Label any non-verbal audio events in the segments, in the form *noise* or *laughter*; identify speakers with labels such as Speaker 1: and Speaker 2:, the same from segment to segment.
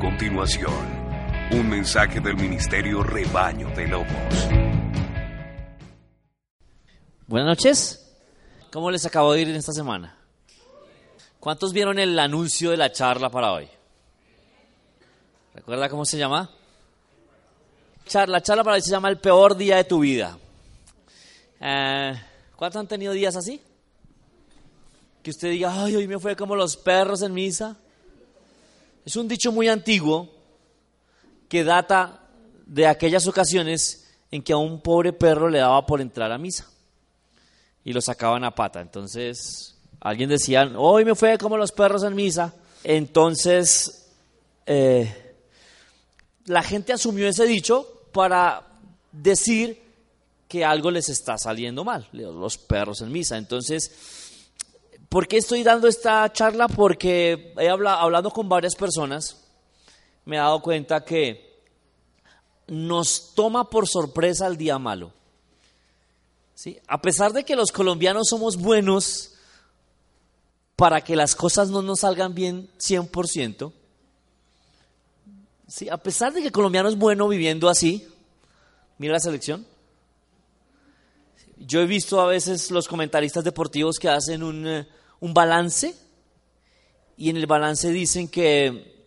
Speaker 1: Continuación, un mensaje del Ministerio Rebaño de Lobos.
Speaker 2: Buenas noches. ¿Cómo les acabo de ir en esta semana? ¿Cuántos vieron el anuncio de la charla para hoy? ¿Recuerda cómo se llama? Charla, charla para hoy se llama el peor día de tu vida. Eh, ¿Cuántos han tenido días así? Que usted diga, ay, hoy me fue como los perros en misa. Es un dicho muy antiguo que data de aquellas ocasiones en que a un pobre perro le daba por entrar a misa y lo sacaban a pata. Entonces, alguien decía, hoy me fue como los perros en misa. Entonces, eh, la gente asumió ese dicho para decir que algo les está saliendo mal, los perros en misa. Entonces, ¿por qué estoy dando esta charla? Porque he hablado, hablando con varias personas, me he dado cuenta que nos toma por sorpresa el día malo. ¿Sí? A pesar de que los colombianos somos buenos para que las cosas no nos salgan bien 100%, ¿sí? a pesar de que el colombiano es bueno viviendo así, mira la selección. Yo he visto a veces los comentaristas deportivos que hacen un, eh, un balance y en el balance dicen que,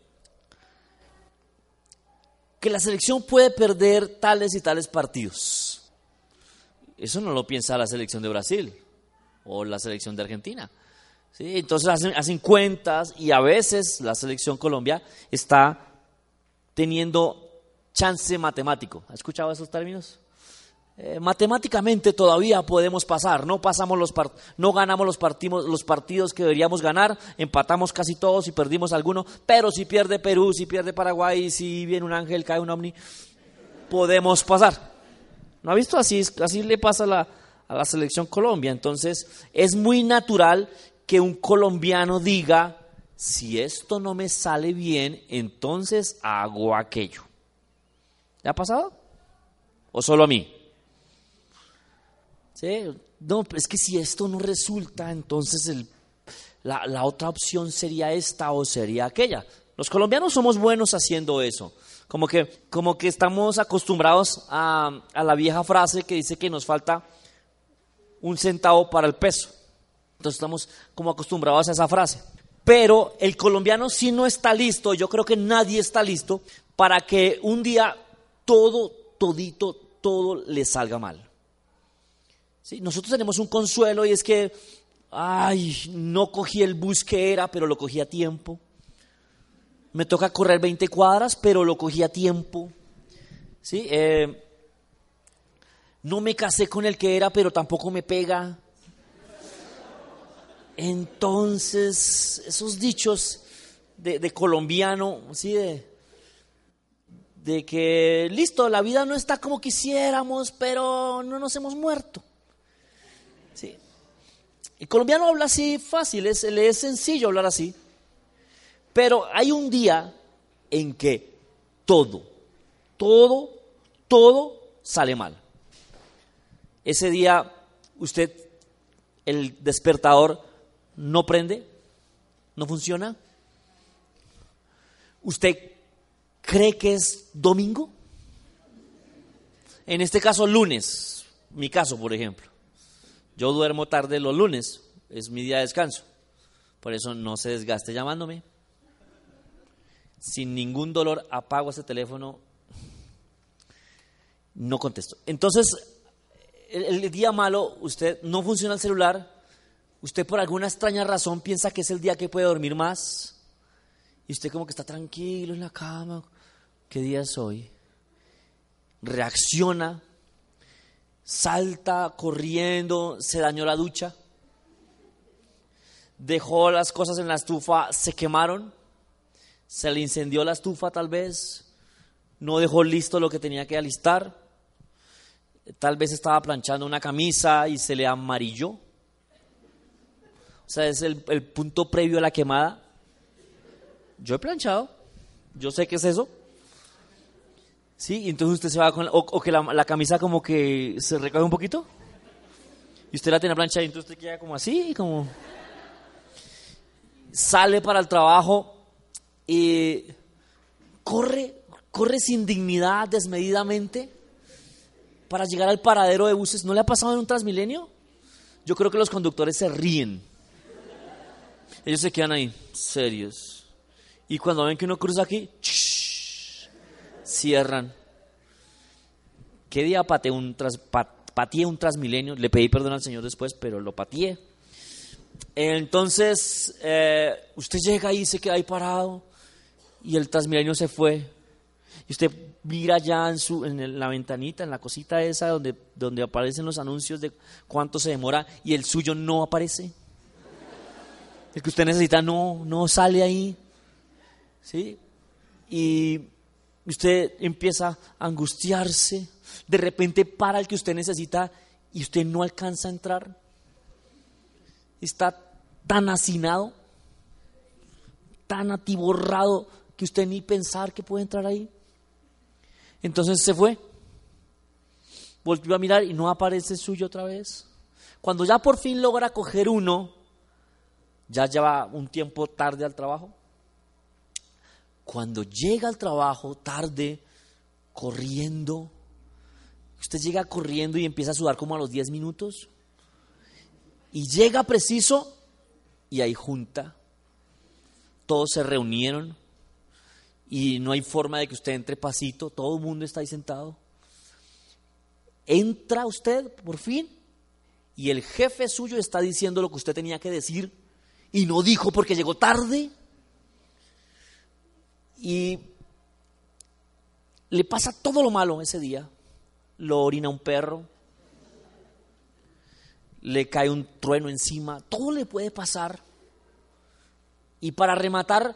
Speaker 2: que la selección puede perder tales y tales partidos. Eso no lo piensa la selección de Brasil o la selección de Argentina. ¿Sí? Entonces hacen, hacen cuentas y a veces la selección Colombia está teniendo chance matemático. ¿Ha escuchado esos términos? Eh, matemáticamente todavía podemos pasar, no pasamos los no ganamos los los partidos que deberíamos ganar, empatamos casi todos y perdimos alguno, pero si pierde Perú, si pierde Paraguay, si viene un ángel, cae un ovni, podemos pasar. ¿No ha visto? Así, así le pasa a la, a la selección Colombia. Entonces, es muy natural que un colombiano diga, si esto no me sale bien, entonces hago aquello. ¿Le ha pasado? ¿O solo a mí? ¿Sí? No, es que si esto no resulta, entonces el, la, otra opción sería esta o sería aquella. Los colombianos somos buenos haciendo eso. Como que, como que estamos acostumbrados a, a la vieja frase que dice que nos falta un centavo para el peso. Entonces estamos como acostumbrados a esa frase. Pero el colombiano sí no está listo, yo creo que nadie está listo para que un día todo, todito, todo le salga mal. Nosotros tenemos un consuelo y es que, ay, no cogí el bus que era, pero lo cogí a tiempo. Me toca correr 20 cuadras, pero lo cogí a tiempo. ¿Sí? Eh, no me casé con el que era, pero tampoco me pega. Entonces, esos dichos de, colombiano, ¿sí? De que, listo, la vida no está como quisiéramos, pero no nos hemos muerto. ¿Sí? El colombiano habla así fácil, es, le es sencillo hablar así. Pero hay un día en que todo, todo, todo sale mal. Ese día usted, el despertador no prende, no funciona. ¿Usted cree que es domingo? En este caso, lunes, mi caso, por ejemplo. Yo duermo tarde los lunes, es mi día de descanso. Por eso no se desgaste llamándome. Sin ningún dolor apago ese teléfono, no contesto. Entonces, el, día malo, usted no funciona el celular, usted por alguna extraña razón piensa que es el día que puede dormir más, y usted como que está tranquilo en la cama, ¿qué día es hoy? Reacciona, salta corriendo, se dañó la ducha, dejó las cosas en la estufa, se quemaron, se le incendió la estufa tal vez, no dejó listo lo que tenía que alistar, tal vez estaba planchando una camisa y se le amarilló. O sea, es el, el punto previo a la quemada. Yo he planchado, yo sé qué es eso. Sí, y entonces usted se va con, o, que la, camisa como que se recoge un poquito. Y usted la tiene planchada y entonces usted queda como así, como... Sale para el trabajo y corre, corre sin dignidad, desmedidamente, para llegar al paradero de buses. ¿No le ha pasado en un Transmilenio? Yo creo que los conductores se ríen. Ellos se quedan ahí, serios. Y cuando ven que uno cruza aquí, cierran. ¿Qué día pateé un, tras, un Transmilenio? Le pedí perdón al Señor después, pero lo pateé. Entonces, eh, usted llega ahí, se queda ahí parado y el Transmilenio se fue. Y usted mira ya en, su, en la ventanita, en la cosita esa donde, donde aparecen los anuncios de cuánto se demora y el suyo no aparece. El que usted necesita no, no sale ahí. ¿Sí? Y usted empieza a angustiarse. De repente para el que usted necesita y usted no alcanza a entrar. Está tan hacinado, tan atiborrado que usted ni pensar que puede entrar ahí. Entonces se fue. Volvió a mirar y no aparece suyo otra vez. Cuando ya por fin logra coger uno, ya lleva un tiempo tarde al trabajo. Cuando llega al trabajo tarde, corriendo, usted llega corriendo y empieza a sudar como a los 10 minutos. Y llega preciso y hay junta. Todos se reunieron y no hay forma de que usted entre pasito, todo el mundo está ahí sentado. Entra usted por fin y el jefe suyo está diciendo lo que usted tenía que decir y no dijo porque llegó tarde. Y le pasa todo lo malo ese día. Lo orina un perro, le cae un trueno encima, todo le puede pasar. Y para rematar,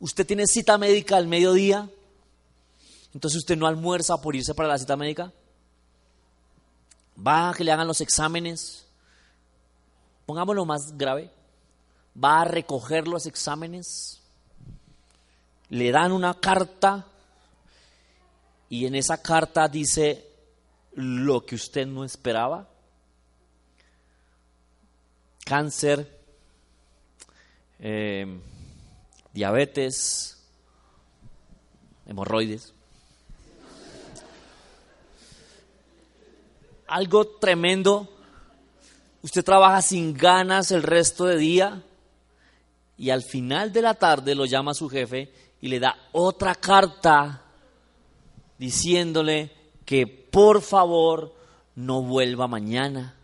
Speaker 2: usted tiene cita médica al mediodía, entonces usted no almuerza por irse para la cita médica. Va a que le hagan los exámenes, pongámoslo más grave, va a recoger los exámenes, le dan una carta y en esa carta dice lo que usted no esperaba cáncer, eh, diabetes, hemorroides. Algo tremendo. Usted trabaja sin ganas el resto de día y al final de la tarde lo llama su jefe y le da otra carta diciéndole que por favor no vuelva mañana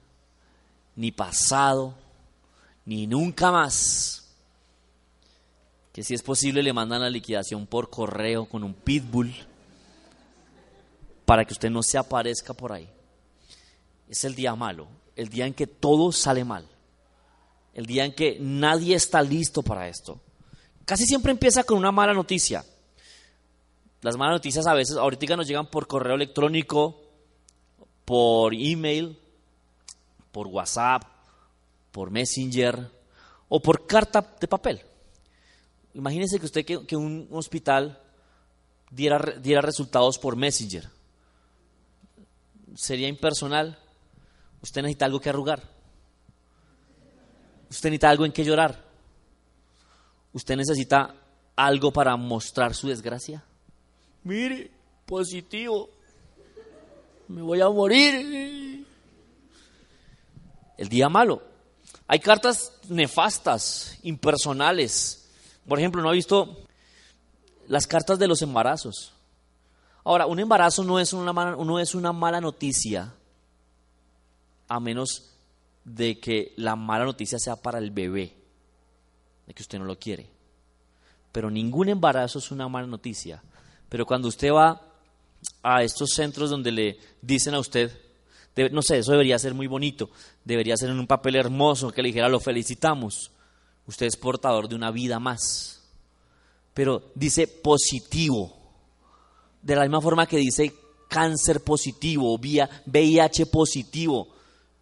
Speaker 2: ni pasado ni nunca más. Que si es posible le mandan la liquidación por correo con un pitbull para que usted no se aparezca por ahí. Es el día malo, el día en que todo sale mal, el día en que nadie está listo para esto. Casi siempre empieza con una mala noticia. Las malas noticias a veces, ahorita nos llegan por correo electrónico, por email, por WhatsApp, por Messenger o por carta de papel. Imagínense que usted que, un hospital diera, diera resultados por Messenger. Sería impersonal. Usted necesita algo que arrugar. Usted necesita algo en que llorar. Usted necesita algo para mostrar su desgracia. Mire, positivo. Me voy a morir. El día malo. Hay cartas nefastas, impersonales. Por ejemplo, ¿no ha visto las cartas de los embarazos? Ahora, un embarazo no es una mala, no es una mala noticia, a menos de que la mala noticia sea para el bebé, de que usted no lo quiere. Pero ningún embarazo es una mala noticia. Pero cuando usted va a estos centros donde le dicen a usted, no sé, eso debería ser muy bonito, debería ser en un papel hermoso que le dijera lo felicitamos, usted es portador de una vida más. Pero dice positivo, de la misma forma que dice cáncer positivo, VIH positivo,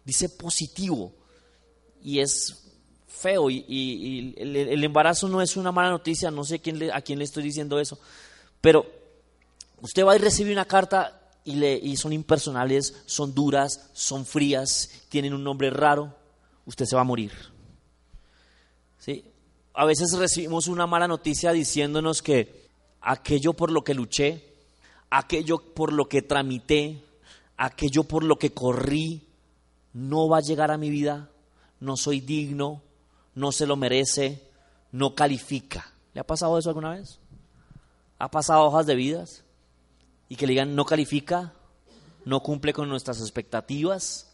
Speaker 2: dice positivo. Y es feo y, el, embarazo no es una mala noticia, no sé quién a quién le estoy diciendo eso, pero usted va y recibe una carta y, le, y son impersonales, son duras, son frías, tienen un nombre raro, usted se va a morir. ¿Sí? A veces recibimos una mala noticia diciéndonos que aquello por lo que luché, aquello por lo que tramité, aquello por lo que corrí, no va a llegar a mi vida, no soy digno, no se lo merece, no califica. ¿Le ha pasado eso alguna vez? ¿Ha pasado hojas de vidas? Y que le digan, no califica, no cumple con nuestras expectativas,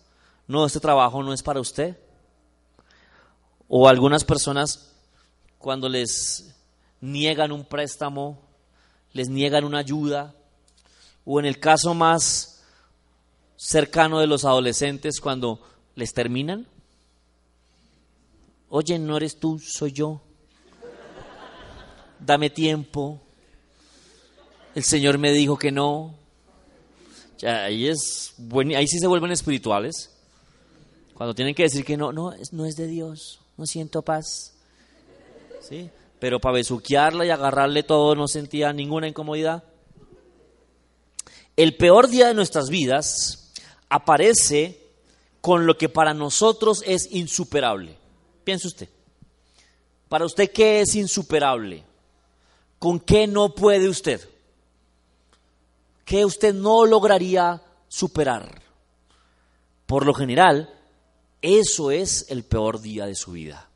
Speaker 2: no, este trabajo no es para usted. O algunas personas cuando les niegan un préstamo, les niegan una ayuda, o en el caso más cercano de los adolescentes, cuando les terminan, oye, no eres tú, soy yo, dame tiempo, el Señor me dijo que no. Ya, ahí, es ahí sí se vuelven espirituales. Cuando tienen que decir que no, no, no es de Dios, no siento paz. ¿Sí? Pero para besuquearla y agarrarle todo no sentía ninguna incomodidad. El peor día de nuestras vidas aparece con lo que para nosotros es insuperable. Piense usted. Para usted, ¿qué es insuperable? ¿Con qué no puede usted? ¿Qué usted no lograría superar? Por lo general, eso es el peor día de su vida.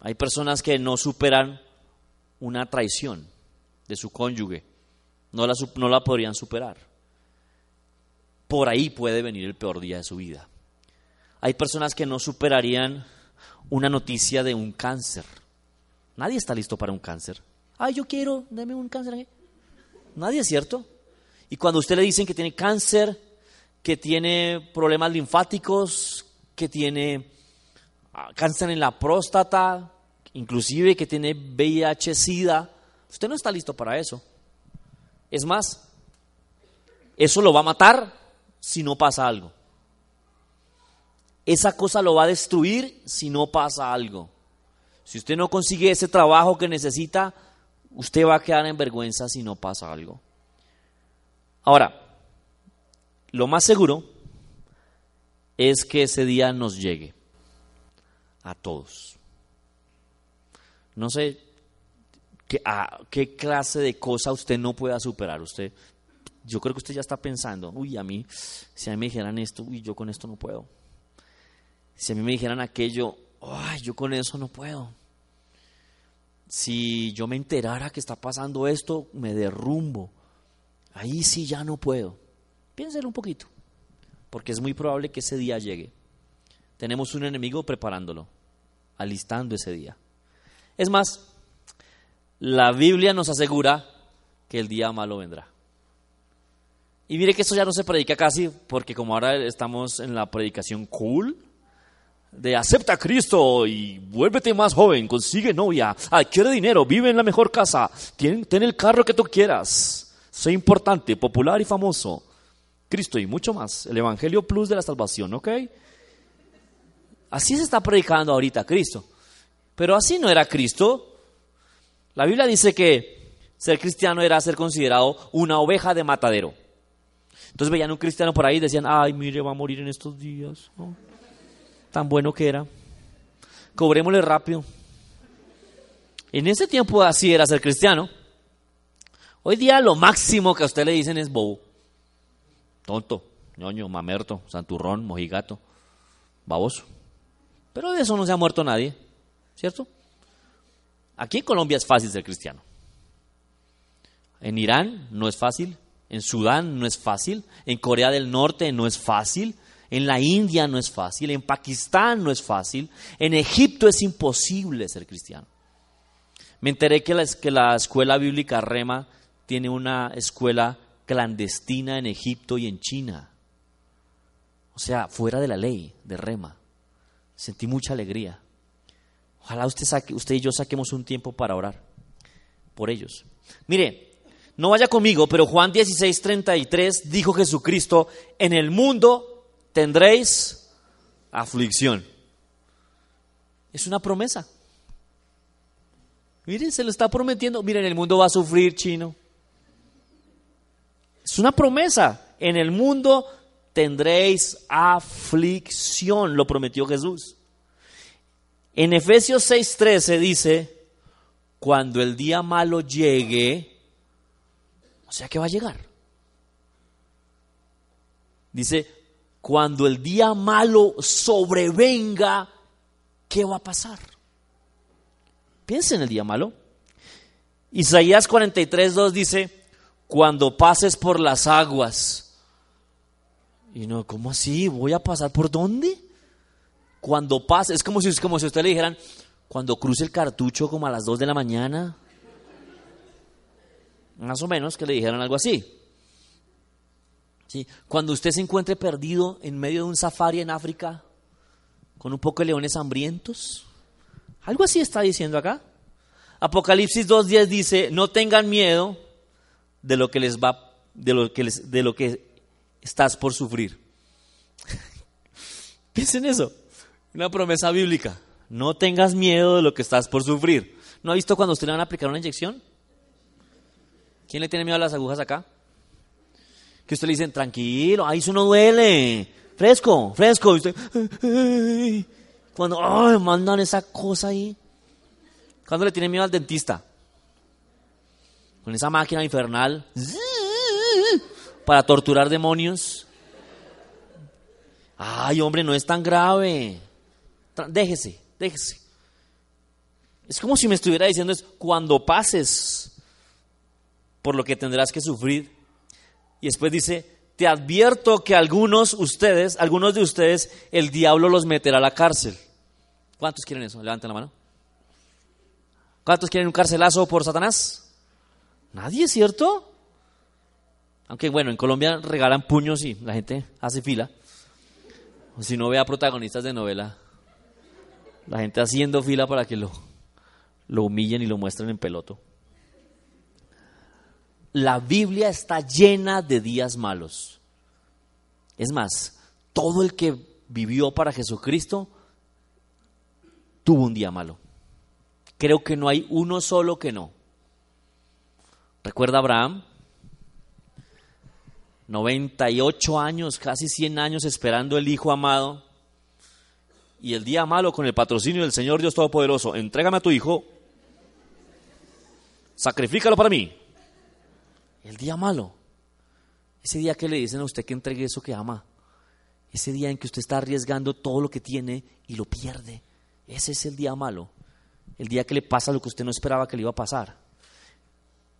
Speaker 2: Hay personas que no superan una traición de su cónyuge, no la, no la podrían superar. Por ahí puede venir el peor día de su vida. Hay personas que no superarían una noticia de un cáncer. Nadie está listo para un cáncer. Ay, yo quiero, deme un cáncer. Nadie es cierto. Y cuando usted le dicen que tiene cáncer, que tiene problemas linfáticos, que tiene ah, cáncer en la próstata, inclusive que tiene VIH, SIDA, usted no está listo para eso. Es más, eso lo va a matar si no pasa algo. Esa cosa lo va a destruir si no pasa algo. Si usted no consigue ese trabajo que necesita, usted va a quedar en vergüenza si no pasa algo. Ahora, lo más seguro es que ese día nos llegue a todos. No sé qué, a, qué clase de cosa usted no pueda superar. Usted, yo creo que usted ya está pensando, uy, a mí, si a mí me dijeran esto, uy, yo con esto no puedo. Si a mí me dijeran aquello, ay, yo con eso no puedo. Si yo me enterara que está pasando esto, me derrumbo. Ahí sí ya no puedo. Piénselo un poquito, porque es muy probable que ese día llegue. Tenemos un enemigo preparándolo, alistando ese día. Es más, la Biblia nos asegura que el día malo vendrá. Y mire que esto ya no se predica casi, porque como ahora estamos en la predicación cool, de acepta a Cristo y vuélvete más joven, consigue novia, adquiere dinero, vive en la mejor casa, ten, ten el carro que tú quieras soy importante, popular y famoso. Cristo y mucho más. El Evangelio Plus de la salvación, ¿ok? Así se está predicando ahorita Cristo. Pero así no era Cristo. La Biblia dice que ser cristiano era ser considerado una oveja de matadero. Entonces veían un cristiano por ahí y decían, ay, mire, va a morir en estos días. Tan bueno que era. Cobrémosle rápido. En ese tiempo así era ser cristiano. Hoy día lo máximo que a usted le dicen es bobo, tonto, ñoño, mamerto, santurrón, mojigato, baboso. Pero de eso no se ha muerto nadie, ¿cierto? Aquí en Colombia es fácil ser cristiano. En Irán no es fácil, en Sudán no es fácil, en Corea del Norte no es fácil, en la India no es fácil, en Pakistán no es fácil, en Egipto es imposible ser cristiano. Me enteré que la, que la escuela bíblica Rema tiene una escuela clandestina en Egipto y en China. O sea, fuera de la ley de Rema. Sentí mucha alegría. Ojalá usted, usted y yo saquemos un tiempo para orar por ellos. Mire, no vaya conmigo, pero Juan 16, 33 dijo Jesucristo, en el mundo tendréis aflicción. Es una promesa. Miren, se lo está prometiendo. Miren, el mundo va a sufrir, chino. Es una promesa. En el mundo tendréis aflicción, lo prometió Jesús. En Efesios 6:13 dice, cuando el día malo llegue, o sea que va a llegar. Dice, cuando el día malo sobrevenga, ¿qué va a pasar? Piensa en el día malo. Isaías 43, 2 dice, cuando pases por las aguas. Y no, ¿cómo así? ¿Voy a pasar por dónde? Cuando pase, es como si, como usted le dijeran, cuando cruce el cartucho como a las 2 de la mañana. Más o menos que le dijeran algo así. ¿Sí? Cuando usted se encuentre perdido en medio de un safari en África, con un poco de leones hambrientos. Algo así está diciendo acá. Apocalipsis 2.10 dice, no tengan miedo de lo que les va, de lo que, les, de lo que estás por sufrir. *laughs* Piensen eso, una promesa bíblica. No tengas miedo de lo que estás por sufrir. ¿No ha visto cuando usted le van a aplicar una inyección? ¿Quién le tiene miedo a las agujas acá? Que usted le dicen, tranquilo, ahí eso no duele, fresco, fresco. Usted, cuando ay, mandan esa cosa ahí. ¿Cuándo le tiene miedo al dentista? Con esa máquina infernal para torturar demonios. Ay, hombre, no es tan grave. Déjese, déjese. Es como si me estuviera diciendo es cuando pases por lo que tendrás que sufrir. Y después dice, te advierto que algunos ustedes, algunos de ustedes, el diablo los meterá a la cárcel. ¿Cuántos quieren eso? Levanten la mano. ¿Cuántos quieren un carcelazo por Satanás? Nadie, ¿cierto? Aunque bueno, en Colombia regalan puños y la gente hace fila. O si no ve a protagonistas de novela, la gente haciendo fila para que lo, lo humillen y lo muestren en peloto. La Biblia está llena de días malos. Es más, todo el que vivió para Jesucristo tuvo un día malo. Creo que no hay uno solo que no. Recuerda Abraham, 98 años, casi 100 años esperando el hijo amado. Y el día malo con el patrocinio del Señor Dios Todopoderoso, entrégame a tu hijo, sacrifícalo para mí. El día malo, ese día que le dicen a usted que entregue eso que ama, ese día en que usted está arriesgando todo lo que tiene y lo pierde, ese es el día malo el día que le pasa lo que usted no esperaba que le iba a pasar.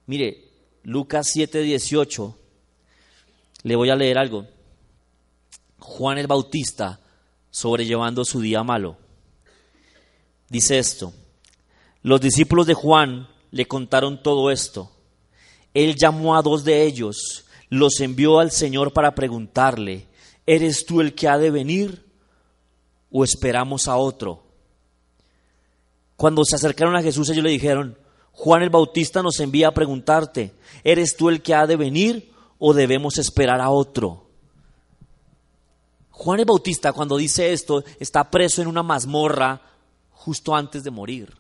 Speaker 2: Mire, Lucas 7:18, le voy a leer algo. Juan el Bautista sobrellevando su día malo. Dice esto, los discípulos de Juan le contaron todo esto. Él llamó a dos de ellos, los envió al Señor para preguntarle, ¿eres tú el que ha de venir o esperamos a otro? Cuando se acercaron a Jesús, ellos le dijeron, Juan el Bautista nos envía a preguntarte, ¿eres tú el que ha de venir o debemos esperar a otro? Juan el Bautista cuando dice esto está preso en una mazmorra justo antes de morir.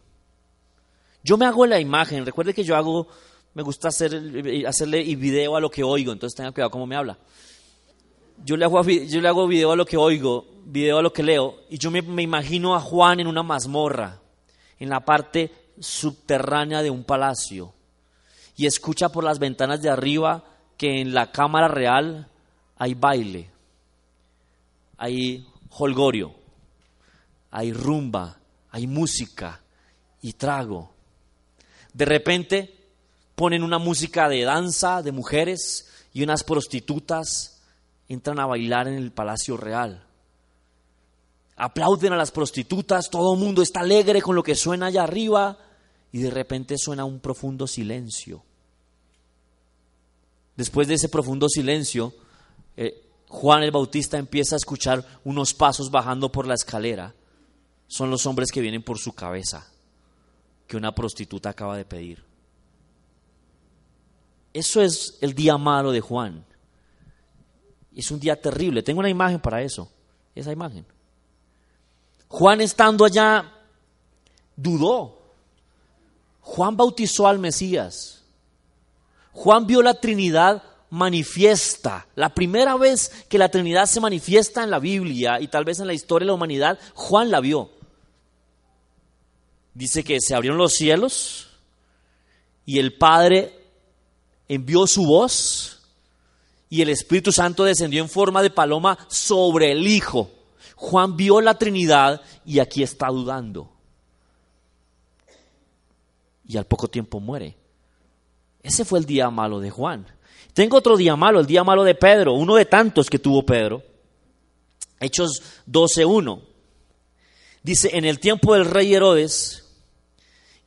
Speaker 2: Yo me hago la imagen, recuerde que yo hago, me gusta hacer, hacerle video a lo que oigo, entonces tenga cuidado cómo me habla. Yo le, hago, yo le hago video a lo que oigo, video a lo que leo, y yo me imagino a Juan en una mazmorra en la parte subterránea de un palacio y escucha por las ventanas de arriba que en la cámara real hay baile, hay holgorio, hay rumba, hay música y trago. De repente ponen una música de danza de mujeres y unas prostitutas entran a bailar en el palacio real aplauden a las prostitutas, todo el mundo está alegre con lo que suena allá arriba y de repente suena un profundo silencio. Después de ese profundo silencio, eh, Juan el Bautista empieza a escuchar unos pasos bajando por la escalera. Son los hombres que vienen por su cabeza, que una prostituta acaba de pedir. Eso es el día malo de Juan. Es un día terrible. Tengo una imagen para eso. Esa imagen. Juan estando allá dudó. Juan bautizó al Mesías. Juan vio la Trinidad manifiesta. La primera vez que la Trinidad se manifiesta en la Biblia y tal vez en la historia de la humanidad, Juan la vio. Dice que se abrieron los cielos y el Padre envió su voz y el Espíritu Santo descendió en forma de paloma sobre el Hijo. Juan vio la Trinidad y aquí está dudando. Y al poco tiempo muere. Ese fue el día malo de Juan. Tengo otro día malo, el día malo de Pedro, uno de tantos que tuvo Pedro. Hechos 12.1. Dice, en el tiempo del rey Herodes,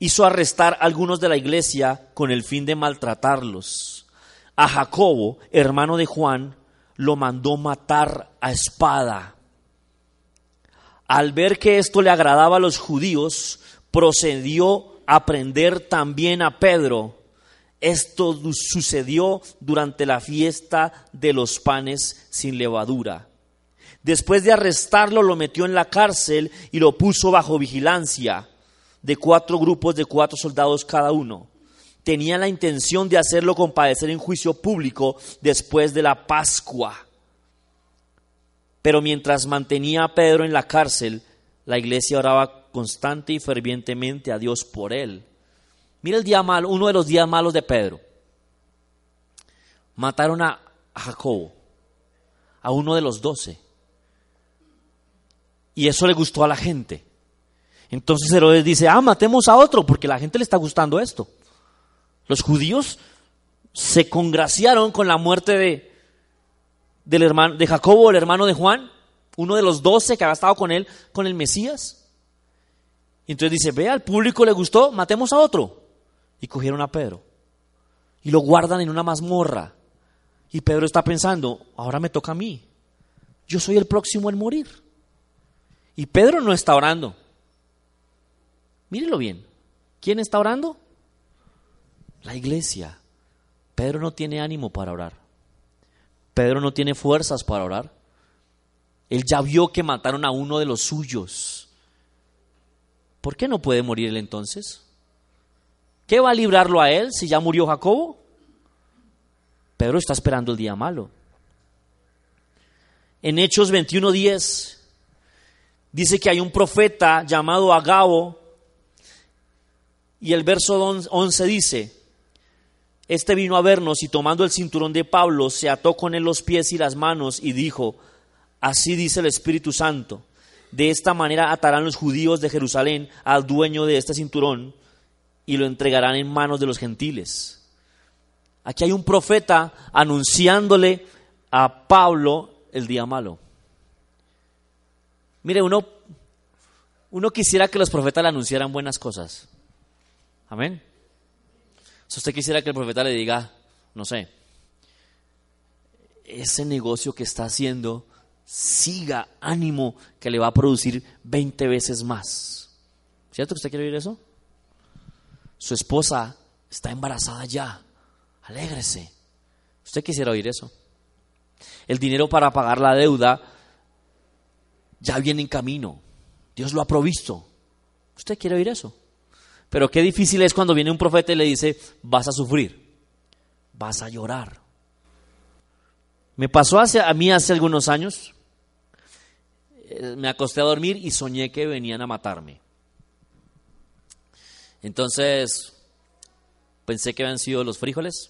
Speaker 2: hizo arrestar a algunos de la iglesia con el fin de maltratarlos. A Jacobo, hermano de Juan, lo mandó matar a espada. Al ver que esto le agradaba a los judíos, procedió a prender también a Pedro. Esto sucedió durante la fiesta de los panes sin levadura. Después de arrestarlo, lo metió en la cárcel y lo puso bajo vigilancia de cuatro grupos de cuatro soldados cada uno. Tenía la intención de hacerlo compadecer en juicio público después de la Pascua. Pero mientras mantenía a Pedro en la cárcel, la iglesia oraba constante y fervientemente a Dios por él. Mira el día malo, uno de los días malos de Pedro. Mataron a Jacobo, a uno de los doce. Y eso le gustó a la gente. Entonces Herodes dice, ah, matemos a otro, porque la gente le está gustando esto. Los judíos se congraciaron con la muerte de, del hermano, de Jacobo, el hermano de Juan, uno de los doce que había estado con él, con el Mesías. Y entonces dice, ve, al público le gustó, matemos a otro. Y cogieron a Pedro. Y lo guardan en una mazmorra. Y Pedro está pensando, ahora me toca a mí. Yo soy el próximo en morir. Y Pedro no está orando. Mírelo bien. ¿Quién está orando? La iglesia. Pedro no tiene ánimo para orar. Pedro no tiene fuerzas para orar. Él ya vio que mataron a uno de los suyos. ¿Por qué no puede morir él entonces? ¿Qué va a librarlo a él si ya murió Jacobo? Pedro está esperando el día malo. En Hechos 21:10 dice que hay un profeta llamado Agabo y el verso 11 dice, este vino a vernos y tomando el cinturón de Pablo se ató con él los pies y las manos y dijo, así dice el Espíritu Santo, de esta manera atarán los judíos de Jerusalén al dueño de este cinturón y lo entregarán en manos de los gentiles. Aquí hay un profeta anunciándole a Pablo el día malo. Mire, uno, uno quisiera que los profetas le anunciaran buenas cosas. Amén. Si usted quisiera que el profeta le diga, no sé, ese negocio que está haciendo, siga ánimo que le va a producir 20 veces más. ¿Cierto que usted quiere oír eso? Su esposa está embarazada ya. Alégrese. ¿Usted quisiera oír eso? El dinero para pagar la deuda ya viene en camino. Dios lo ha provisto. ¿Usted quiere oír eso? Pero qué difícil es cuando viene un profeta y le dice, vas a sufrir, vas a llorar. Me pasó hace, a mí hace algunos años, eh, me acosté a dormir y soñé que venían a matarme. Entonces, pensé que habían sido los frijoles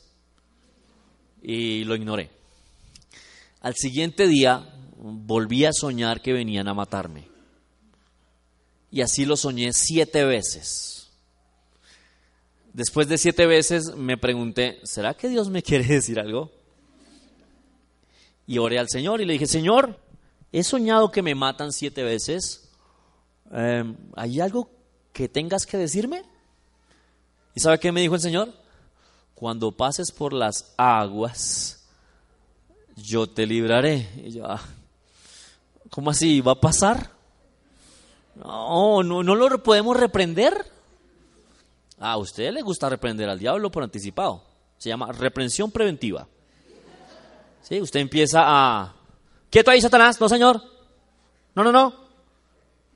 Speaker 2: y lo ignoré. Al siguiente día volví a soñar que venían a matarme. Y así lo soñé siete veces. Después de siete veces me pregunté, ¿será que Dios me quiere decir algo? Y oré al Señor y le dije, Señor, he soñado que me matan siete veces. Em, ¿Hay algo que tengas que decirme? ¿Y sabe qué me dijo el Señor? Cuando pases por las aguas, yo te libraré. Y yo, ah, ¿cómo así? ¿Va a pasar? No, no, no lo podemos reprender. A usted le gusta reprender al diablo por anticipado. Se llama reprensión preventiva. ¿Sí? Usted empieza a... Quieto ahí, Satanás. No, señor. No, no, no.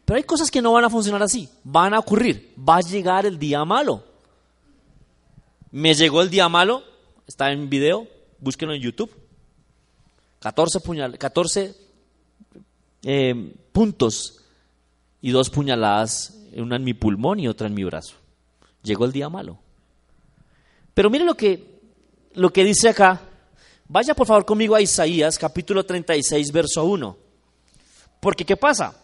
Speaker 2: Pero hay cosas que no van a funcionar así. Van a ocurrir. Va a llegar el día malo. Me llegó el día malo. Está en video. Búsquenlo en YouTube. 14, puñal 14 eh, puntos y dos puñaladas, una en mi pulmón y otra en mi brazo llegó el día malo. Pero mire lo que, lo que dice acá. Vaya por favor conmigo a Isaías capítulo 36, verso 1. Porque ¿qué pasa?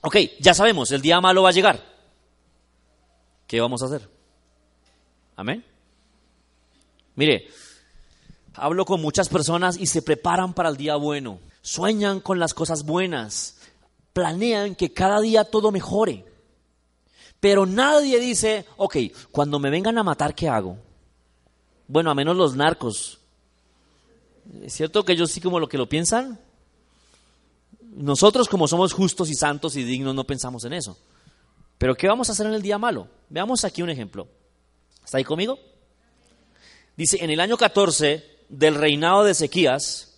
Speaker 2: Ok, ya sabemos, el día malo va a llegar. ¿Qué vamos a hacer? Amén. Mire, hablo con muchas personas y se preparan para el día bueno. Sueñan con las cosas buenas. Planean que cada día todo mejore. Pero nadie dice, ok, cuando me vengan a matar, ¿qué hago? Bueno, a menos los narcos. ¿Es cierto que ellos sí como lo que lo piensan? Nosotros como somos justos y santos y dignos no pensamos en eso. Pero ¿qué vamos a hacer en el día malo? Veamos aquí un ejemplo. ¿Está ahí conmigo? Dice, en el año 14 del reinado de Ezequías,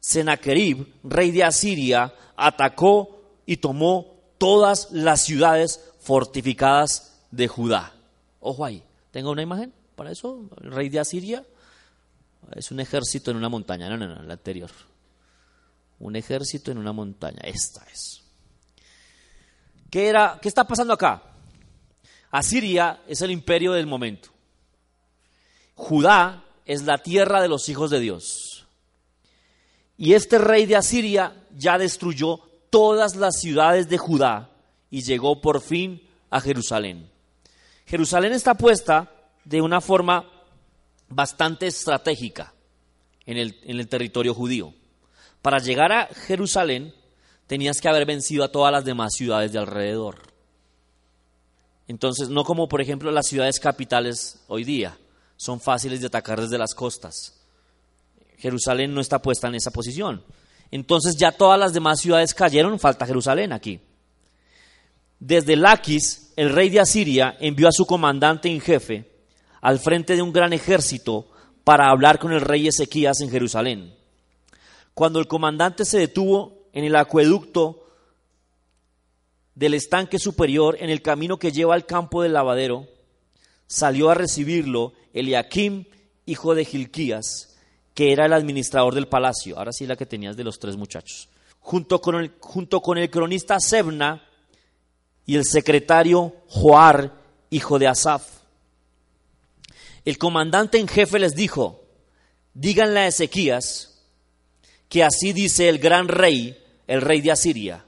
Speaker 2: Sennacherib, rey de Asiria, atacó y tomó todas las ciudades fortificadas de Judá. Ojo ahí, ¿tengo una imagen para eso? El rey de Asiria es un ejército en una montaña, no, no, no, la anterior. Un ejército en una montaña, esta es. ¿Qué, era, ¿Qué está pasando acá? Asiria es el imperio del momento. Judá es la tierra de los hijos de Dios. Y este rey de Asiria ya destruyó todas las ciudades de Judá y llegó por fin a Jerusalén. Jerusalén está puesta de una forma bastante estratégica en el, en el territorio judío. Para llegar a Jerusalén tenías que haber vencido a todas las demás ciudades de alrededor. Entonces, no como por ejemplo las ciudades capitales hoy día, son fáciles de atacar desde las costas. Jerusalén no está puesta en esa posición. Entonces ya todas las demás ciudades cayeron, falta Jerusalén aquí. Desde Laquis, el rey de Asiria envió a su comandante en jefe al frente de un gran ejército para hablar con el rey Ezequías en Jerusalén. Cuando el comandante se detuvo en el acueducto del estanque superior, en el camino que lleva al campo del lavadero, salió a recibirlo Eliakim, hijo de Gilquías, que era el administrador del palacio. Ahora sí la que tenías de los tres muchachos. Junto con el, junto con el cronista Sebna y el secretario Joar, hijo de Asaf. El comandante en jefe les dijo, díganle a Ezequías que así dice el gran rey, el rey de Asiria,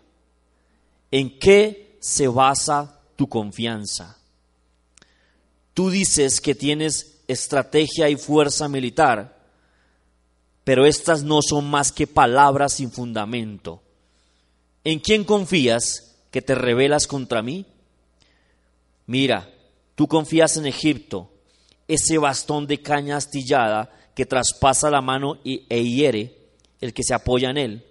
Speaker 2: ¿en qué se basa tu confianza? Tú dices que tienes estrategia y fuerza militar, pero estas no son más que palabras sin fundamento. ¿En quién confías que te rebelas contra mí? Mira, tú confías en Egipto, ese bastón de caña astillada que traspasa la mano e hiere el que se apoya en él,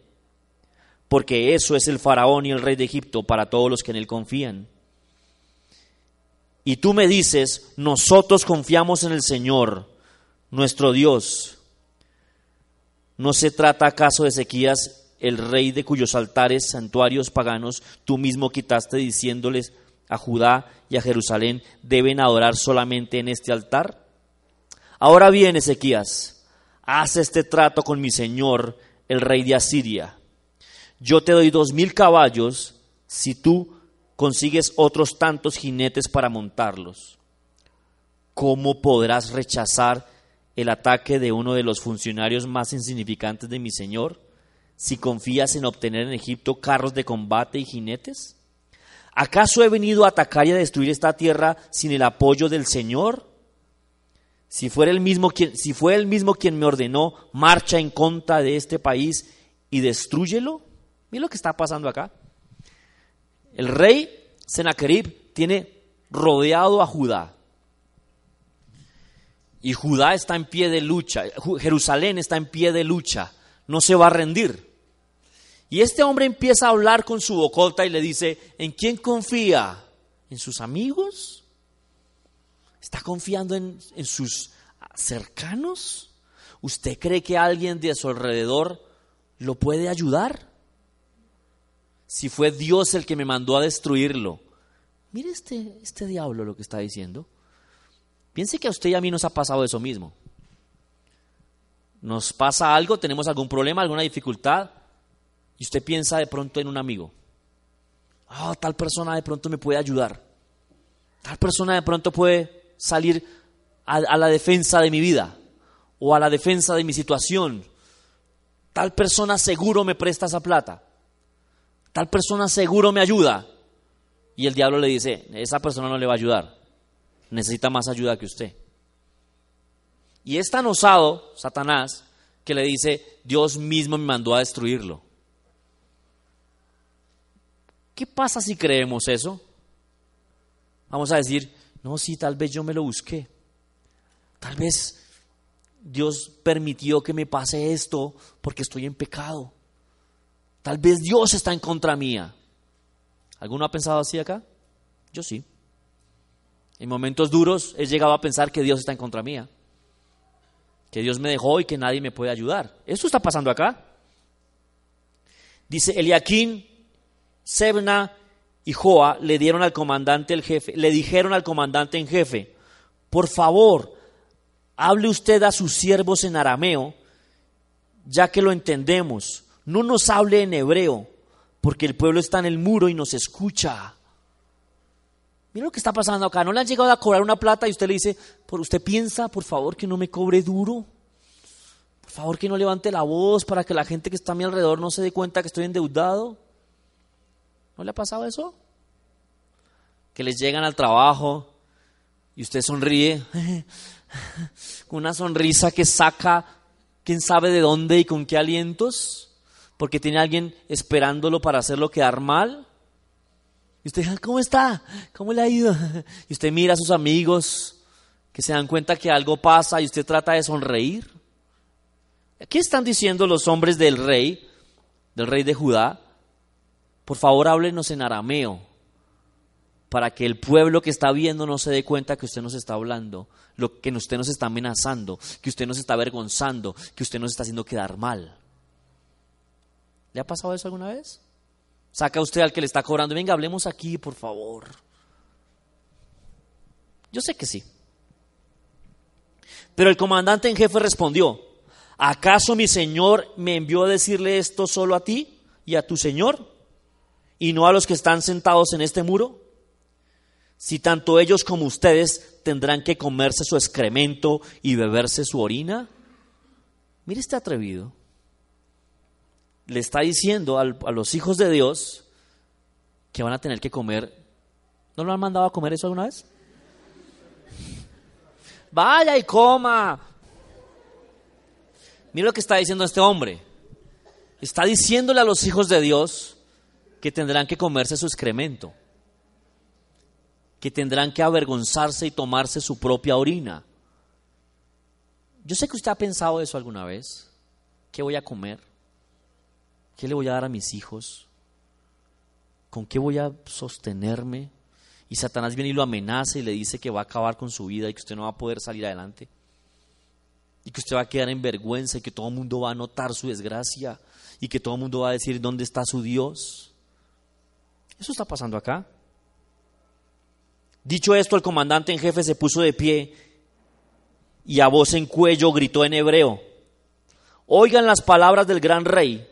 Speaker 2: porque eso es el faraón y el rey de Egipto para todos los que en él confían. Y tú me dices, nosotros confiamos en el Señor, nuestro Dios. ¿No se trata acaso de Ezequías, el rey de cuyos altares, santuarios paganos, tú mismo quitaste diciéndoles a Judá y a Jerusalén, deben adorar solamente en este altar? Ahora bien, Ezequías, haz este trato con mi Señor, el rey de Asiria. Yo te doy dos mil caballos si tú consigues otros tantos jinetes para montarlos. ¿Cómo podrás rechazar el ataque de uno de los funcionarios más insignificantes de mi Señor si confías en obtener en Egipto carros de combate y jinetes? ¿Acaso he venido a atacar y a destruir esta tierra sin el apoyo del Señor? Si, fuera el mismo quien, si fue el mismo quien me ordenó, marcha en contra de este país y destruyelo. Mira lo que está pasando acá. El rey Sennacherib tiene rodeado a Judá. Y Judá está en pie de lucha, Jerusalén está en pie de lucha, no se va a rendir. Y este hombre empieza a hablar con su bocolta y le dice, ¿en quién confía? ¿En sus amigos? ¿Está confiando en, en sus cercanos? ¿Usted cree que alguien de su alrededor lo puede ayudar? si fue Dios el que me mandó a destruirlo. Mire este, este diablo lo que está diciendo. Piense que a usted y a mí nos ha pasado eso mismo. Nos pasa algo, tenemos algún problema, alguna dificultad, y usted piensa de pronto en un amigo. Ah, tal persona de pronto me puede ayudar. Tal persona de pronto puede salir a, a la defensa de mi vida o a la defensa de mi situación. Tal persona seguro me presta esa plata. Tal persona seguro me ayuda. Y el diablo le dice, esa persona no le va a ayudar. Necesita más ayuda que usted. Y es tan osado, Satanás, que le dice, Dios mismo me mandó a destruirlo. ¿Qué pasa si creemos eso? Vamos a decir, no, sí, tal vez yo me lo busqué. Tal vez Dios permitió que me pase esto porque estoy en pecado. Tal vez Dios está en contra mía. ¿Alguno ha pensado así acá? Yo sí. En momentos duros he llegado a pensar que Dios está en contra mía. Que Dios me dejó y que nadie me puede ayudar. Eso está pasando acá. Dice Eliaquín, Sebna y Joa le dieron al comandante el jefe, le dijeron al comandante en jefe, por favor, hable usted a sus siervos en arameo, ya que lo entendemos. No nos hable en hebreo, porque el pueblo está en el muro y nos escucha. Mira lo que está pasando acá. No le han llegado a cobrar una plata y usted le dice, por usted piensa, por favor, que no me cobre duro. Por favor, que no levante la voz para que la gente que está a mi alrededor no se dé cuenta que estoy endeudado. ¿No le ha pasado eso? Que les llegan al trabajo y usted sonríe *laughs* con una sonrisa que saca quién sabe de dónde y con qué alientos, porque tiene alguien esperándolo para hacerlo quedar mal. Y usted, ¿cómo está? ¿Cómo le ha ido? *laughs* Y usted mira a sus amigos que se dan cuenta que algo pasa y usted trata de sonreír. ¿Qué están diciendo los hombres del rey, del rey de Judá? Por favor, háblenos en arameo, para que el pueblo que está viendo no se dé cuenta que usted nos está hablando, lo que usted nos está amenazando, que usted nos está avergonzando, que usted nos está haciendo quedar mal. ¿Le ha pasado eso alguna vez? Saca usted al que le está cobrando, venga, hablemos aquí, por favor. Yo sé que sí. Pero el comandante en jefe respondió, ¿acaso mi señor me envió a decirle esto solo a ti y a tu señor? ¿Y no a los que están sentados en este muro? Si tanto ellos como ustedes tendrán que comerse su excremento y beberse su orina. Mire este atrevido. Le está diciendo a los hijos de Dios que van a tener que comer. ¿No lo han mandado a comer eso alguna vez? *laughs* Vaya y coma. Mira lo que está diciendo este hombre. Está diciéndole a los hijos de Dios que tendrán que comerse su excremento, que tendrán que avergonzarse y tomarse su propia orina. Yo sé que usted ha pensado eso alguna vez. ¿Qué voy a comer? ¿Qué le voy a dar a mis hijos? ¿Con qué voy a sostenerme? y Satanás viene y lo amenaza y le dice que va a acabar con su vida y que usted no va a poder salir adelante. Y que usted va a quedar en vergüenza y que todo el mundo va a notar su desgracia y que todo el mundo va a decir dónde está su Dios. Eso está pasando acá. Dicho esto, el comandante en jefe se puso de pie y a voz en cuello gritó en hebreo, oigan las palabras del gran rey,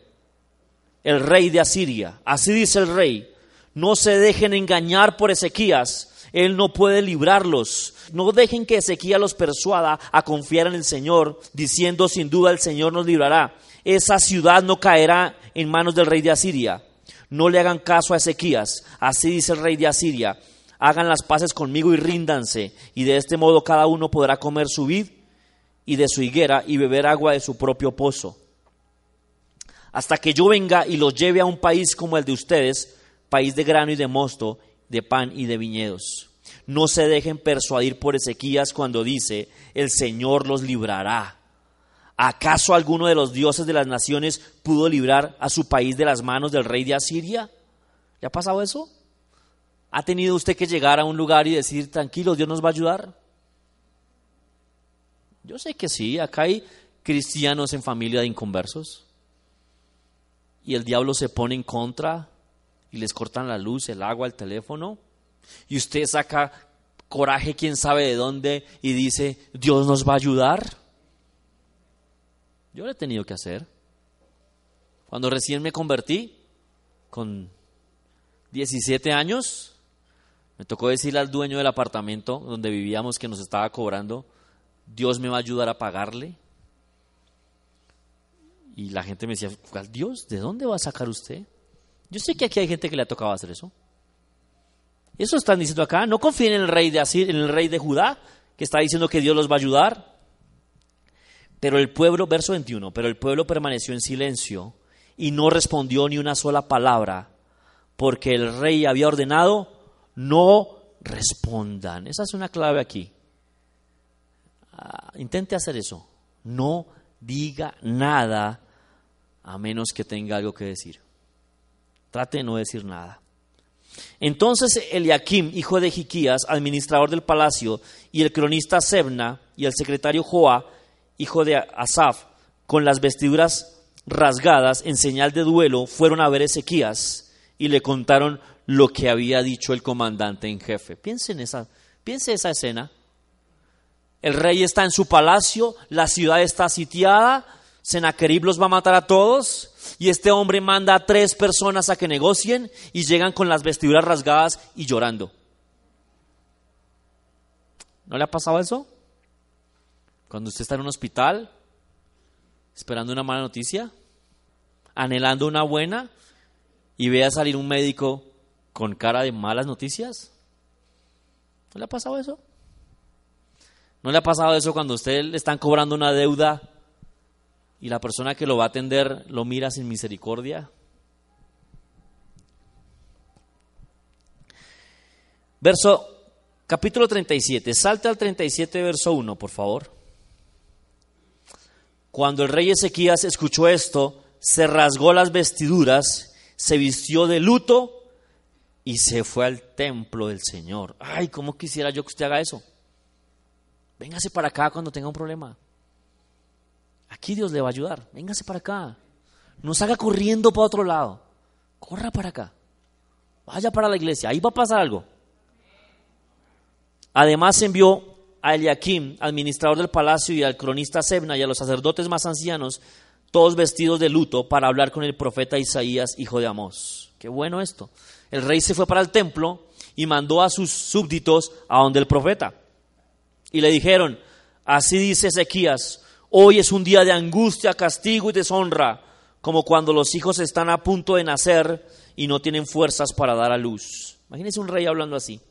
Speaker 2: el rey de Asiria. Así dice el rey, no se dejen engañar por Ezequías. Él no puede librarlos. No dejen que Ezequías los persuada a confiar en el Señor, diciendo sin duda el Señor nos librará. Esa ciudad no caerá en manos del rey de Asiria. No le hagan caso a Ezequías. Así dice el rey de Asiria. Hagan las paces conmigo y ríndanse. Y de este modo cada uno podrá comer su vid y de su higuera y beber agua de su propio pozo. Hasta que yo venga y los lleve a un país como el de ustedes, país de grano y de mosto, de pan y de viñedos. No se dejen persuadir por Ezequías cuando dice, el Señor los librará. ¿Acaso alguno de los dioses de las naciones pudo librar a su país de las manos del rey de Asiria? ¿Le ha pasado eso? ¿Ha tenido usted que llegar a un lugar y decir, tranquilo, Dios nos va a ayudar? Yo sé que sí, acá hay cristianos en familia de inconversos. Y el diablo se pone en contra y les cortan la luz, el agua, el teléfono, y usted saca coraje quién sabe de dónde y dice, Dios nos va a ayudar. Yo lo he tenido que hacer. Cuando recién me convertí, con 17 años, me tocó decirle al dueño del apartamento donde vivíamos que nos estaba cobrando, Dios me va a ayudar a pagarle. Y la gente me decía, Dios? ¿De dónde va a sacar usted? Yo sé que aquí hay gente que le ha tocado hacer eso. Eso están diciendo acá. No confíen en el rey de Asir, en el rey de Judá, que está diciendo que Dios los va a ayudar. Pero el pueblo, verso 21, pero el pueblo permaneció en silencio y no respondió ni una sola palabra, porque el rey había ordenado, no respondan. Esa es una clave aquí. Ah, intente hacer eso. No diga nada a menos que tenga algo que decir. Trate de no decir nada. Entonces Eliakim, hijo de Jiquías, administrador del palacio, y el cronista Sebna, y el secretario Joa, hijo de Asaf, con las vestiduras rasgadas en señal de duelo, fueron a ver a Ezequías y le contaron lo que había dicho el comandante en jefe. Piense en esa, piense esa escena. El rey está en su palacio, la ciudad está sitiada, Senaquerib los va a matar a todos y este hombre manda a tres personas a que negocien y llegan con las vestiduras rasgadas y llorando. ¿No le ha pasado eso? Cuando usted está en un hospital esperando una mala noticia, anhelando una buena y ve a salir un médico con cara de malas noticias. ¿No le ha pasado eso? ¿No le ha pasado eso cuando usted le están cobrando una deuda y la persona que lo va a atender lo mira sin misericordia? Verso capítulo 37, salte al 37 verso 1, por favor. Cuando el rey Ezequías escuchó esto, se rasgó las vestiduras, se vistió de luto y se fue al templo del Señor. Ay, ¿cómo quisiera yo que usted haga eso? Véngase para acá cuando tenga un problema. Aquí Dios le va a ayudar. Véngase para acá. No salga corriendo para otro lado. Corra para acá. Vaya para la iglesia. Ahí va a pasar algo. Además envió a Eliakim, administrador del palacio, y al cronista Sebna y a los sacerdotes más ancianos, todos vestidos de luto, para hablar con el profeta Isaías, hijo de Amós. Qué bueno esto. El rey se fue para el templo y mandó a sus súbditos a donde el profeta. Y le dijeron, así dice Ezequías, hoy es un día de angustia, castigo y deshonra, como cuando los hijos están a punto de nacer y no tienen fuerzas para dar a luz. Imagínese un rey hablando así.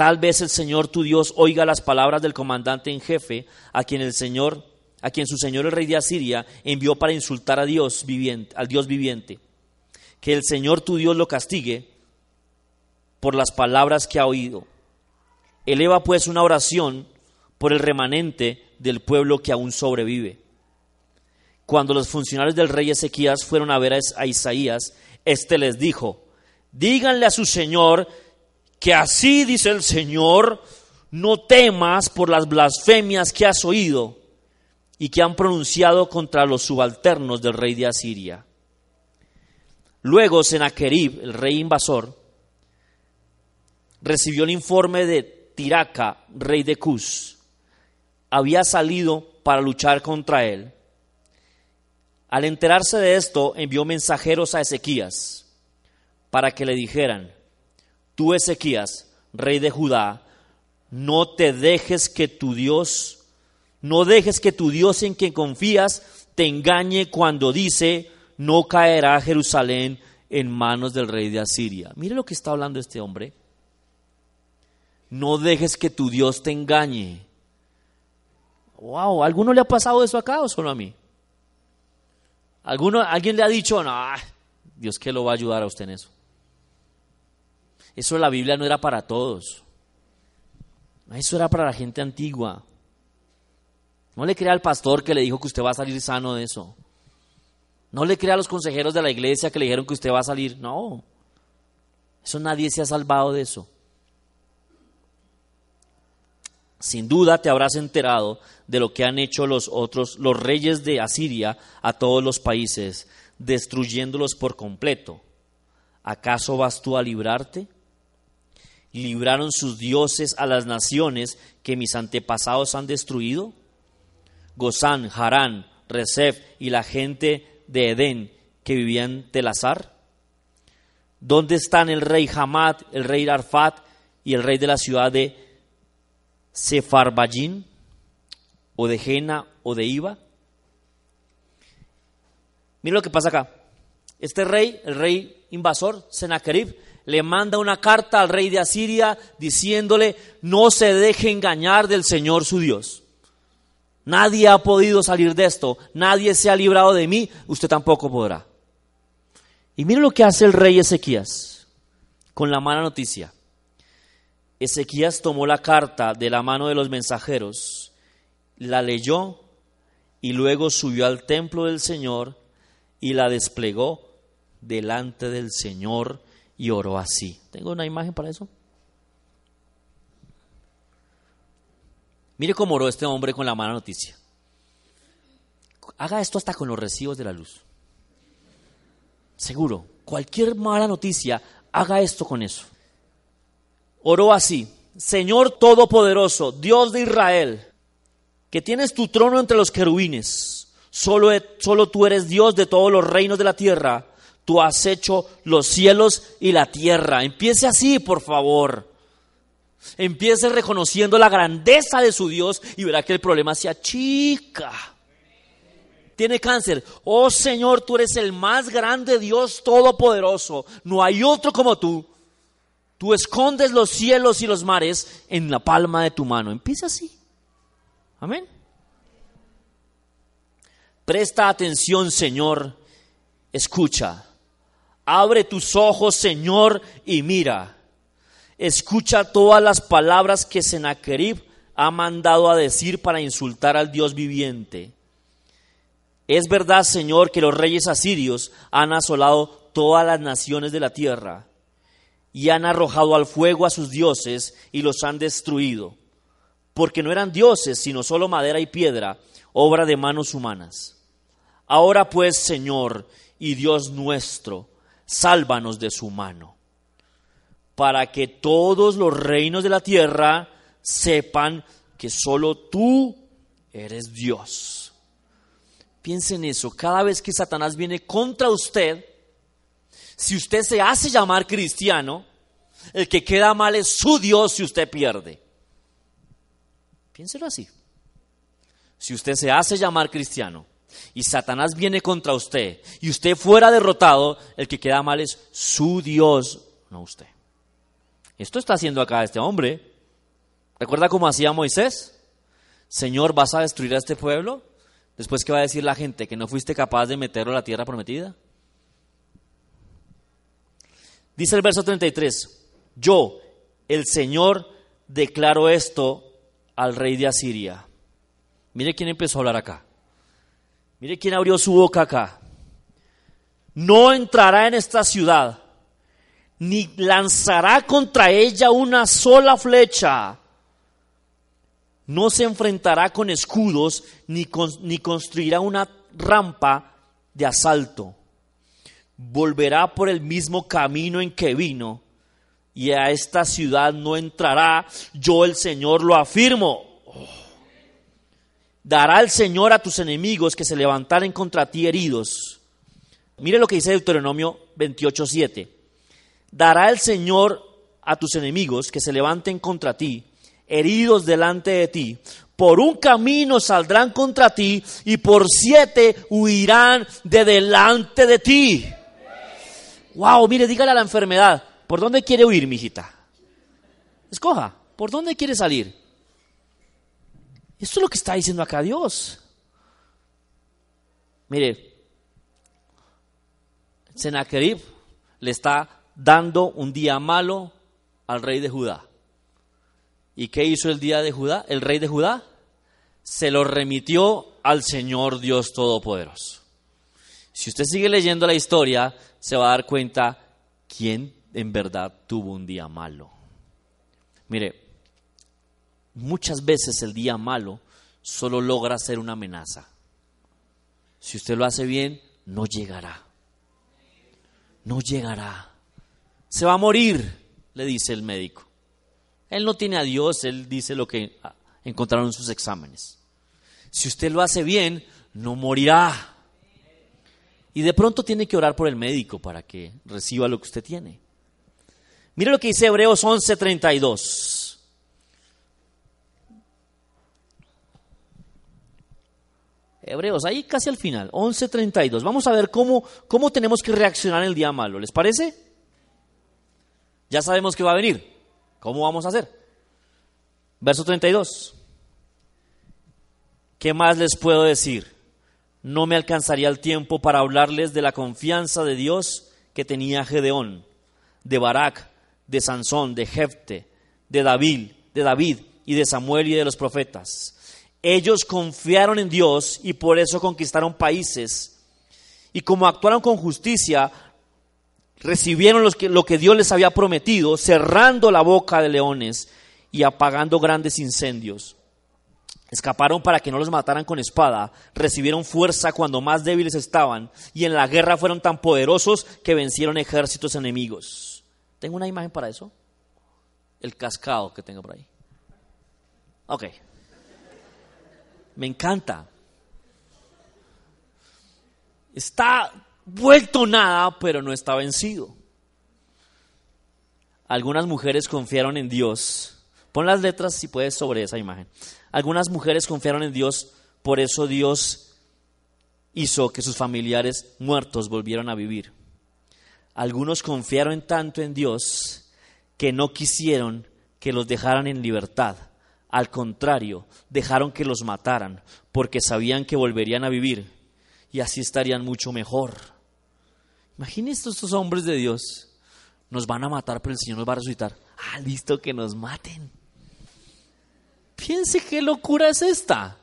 Speaker 2: Tal vez el Señor tu Dios oiga las palabras del comandante en jefe, a quien el Señor, a quien su señor el rey de Asiria envió para insultar a Dios viviente, al Dios viviente. Que el Señor tu Dios lo castigue por las palabras que ha oído Eleva pues una oración por el remanente del pueblo que aún sobrevive. Cuando los funcionarios del rey Ezequías fueron a ver a Isaías, éste les dijo, díganle a su señor que así dice el Señor, no temas por las blasfemias que has oído y que han pronunciado contra los subalternos del rey de Asiria. Luego Senaquerib, el rey invasor, recibió el informe de Tiraca, rey de Cus, había salido para luchar contra él. Al enterarse de esto, envió mensajeros a Ezequías para que le dijeran, tú Ezequías, rey de Judá, no te dejes que tu Dios, no dejes que tu Dios en quien confías te engañe cuando dice, no caerá Jerusalén en manos del rey de Asiria. Mire lo que está hablando este hombre. No dejes que tu Dios te engañe. Wow, ¿alguno le ha pasado eso acá o solo a mí? ¿Alguno, ¿Alguien le ha dicho, no, Dios que lo va a ayudar a usted en eso? Eso la Biblia no era para todos. Eso era para la gente antigua. No le crea al pastor que le dijo que usted va a salir sano de eso. No le crea a los consejeros de la iglesia que le dijeron que usted va a salir. No. Eso nadie se ha salvado de eso. Sin duda te habrás enterado de lo que han hecho los otros, los reyes de Asiria a todos los países, destruyéndolos por completo. ¿Acaso vas tú a librarte? ¿Libraron sus dioses a las naciones que mis antepasados han destruido? Gozán, Harán, Rezef y la gente de Edén que vivían en Telazar. ¿Dónde están el rey Hamad, el rey Arfat y el rey de la ciudad de Sefarbayín, o de Jena o de Iva? Mira lo que pasa acá. Este rey, el rey invasor, Sennacherib, le manda una carta al rey de Asiria diciéndole, no se deje engañar del Señor su Dios. Nadie ha podido salir de esto, nadie se ha librado de mí, usted tampoco podrá. Y mire lo que hace el rey Ezequías con la mala noticia. Ezequías tomó la carta de la mano de los mensajeros, la leyó y luego subió al templo del Señor y la desplegó delante del Señor y oró así. ¿Tengo una imagen para eso? Mire cómo oró este hombre con la mala noticia. Haga esto hasta con los recibos de la luz. Seguro, cualquier mala noticia, haga esto con eso. Oró así, Señor Todopoderoso, Dios de Israel, que tienes tu trono entre los querubines, solo, solo tú eres Dios de todos los reinos de la tierra tú has hecho los cielos y la tierra. Empiece así, por favor. Empiece reconociendo la grandeza de su Dios y verá que el problema se achica. Tiene cáncer. Oh Señor, tú eres el más grande Dios todopoderoso. No hay otro como tú. Tú escondes los cielos y los mares en la palma de tu mano. Empieza así. Amén. Presta atención, Señor. Escucha. Abre tus ojos, Señor, y mira. Escucha todas las palabras que Sennacherib ha mandado a decir para insultar al Dios viviente. Es verdad, Señor, que los reyes asirios han asolado todas las naciones de la tierra y han arrojado al fuego a sus dioses y los han destruido, porque no eran dioses, sino solo madera y piedra, obra de manos humanas. Ahora pues, Señor y Dios nuestro, sálvanos de su mano, para que todos los reinos de la tierra sepan que solo tú eres Dios. Piensen en eso, cada vez que Satanás viene contra usted, si usted se hace llamar cristiano, el que queda mal es su Dios si usted pierde. Piénselo así. Si usted se hace llamar cristiano, y Satanás viene contra usted y usted fuera derrotado, el que queda mal es su Dios, no usted. Esto está haciendo acá este hombre. ¿Recuerda cómo hacía Moisés? Señor, ¿vas a destruir a este pueblo? Después, ¿qué va a decir la gente? ¿Que no fuiste capaz de meterlo a la tierra prometida? Dice el verso 33, yo, el Señor, declaro esto al rey de Asiria. Mire quién empezó a hablar acá. Mire quién abrió su boca acá. No entrará en esta ciudad, ni lanzará contra ella una sola flecha. No se enfrentará con escudos, ni, ni construirá una rampa de asalto. Volverá por el mismo camino en que vino, y a esta ciudad no entrará. Yo el Señor lo afirmo dará el Señor a tus enemigos que se levantaren contra ti heridos. Mire lo que dice Deuteronomio 28:7. Dará el Señor a tus enemigos que se levanten contra ti, heridos delante de ti. Por un camino saldrán contra ti y por siete huirán de delante de ti. Wow, mire, dígale a la enfermedad, ¿por dónde quiere huir, mijita? Escoja, ¿por dónde quiere salir? Esto es lo que está diciendo acá Dios. Mire, Sennacherib le está dando un día malo al rey de Judá. ¿Y qué hizo el día de Judá? El rey de Judá se lo remitió al Señor Dios Todopoderoso. Si usted sigue leyendo la historia, se va a dar cuenta quién en verdad tuvo un día malo. Mire, muchas veces el día malo solo logra ser una amenaza. Si usted lo hace bien, no llegará. No llegará. Se va a morir, le dice el médico. Él no tiene a Dios, él dice lo que encontraron en sus exámenes. Si usted lo hace bien, no morirá. Y de pronto tiene que orar por el médico para que reciba lo que usted tiene. Mire lo que dice Hebreos 11:32. Hebreos, ahí casi al final, 11.32. Vamos a ver cómo, cómo tenemos que reaccionar en el día malo. ¿Les parece? Ya sabemos que va a venir. ¿Cómo vamos a hacer? Verso 32. ¿Qué más les puedo decir? No me alcanzaría el tiempo para hablarles de la confianza de Dios que tenía Gedeón, de Barak, de Sansón, de Jefte, de David, de David y de Samuel y de los profetas. Ellos confiaron en Dios y por eso conquistaron países. Y como actuaron con justicia, recibieron lo que Dios les había prometido, cerrando la boca de leones y apagando grandes incendios. Escaparon para que no los mataran con espada, recibieron fuerza cuando más débiles estaban y en la guerra fueron tan poderosos que vencieron ejércitos enemigos. ¿Tengo una imagen para eso? El cascado que tengo por ahí. Ok. Me encanta. Está vuelto nada, pero no está vencido. Algunas mujeres confiaron en Dios. Pon las letras si puedes sobre esa imagen. Algunas mujeres confiaron en Dios, por eso Dios hizo que sus familiares muertos volvieran a vivir. Algunos confiaron tanto en Dios que no quisieron que los dejaran en libertad. Al contrario, dejaron que los mataran porque sabían que volverían a vivir y así estarían mucho mejor. Imagínense estos hombres de Dios. Nos van a matar, pero el Señor nos va a resucitar. Ah, listo, que nos maten. Piense qué locura es esta.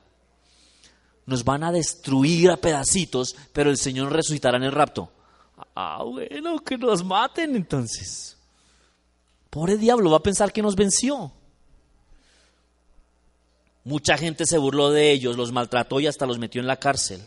Speaker 2: Nos van a destruir a pedacitos, pero el Señor resucitará en el rapto. Ah, bueno, que nos maten entonces. Pobre diablo, va a pensar que nos venció. Mucha gente se burló de ellos, los maltrató y hasta los metió en la cárcel.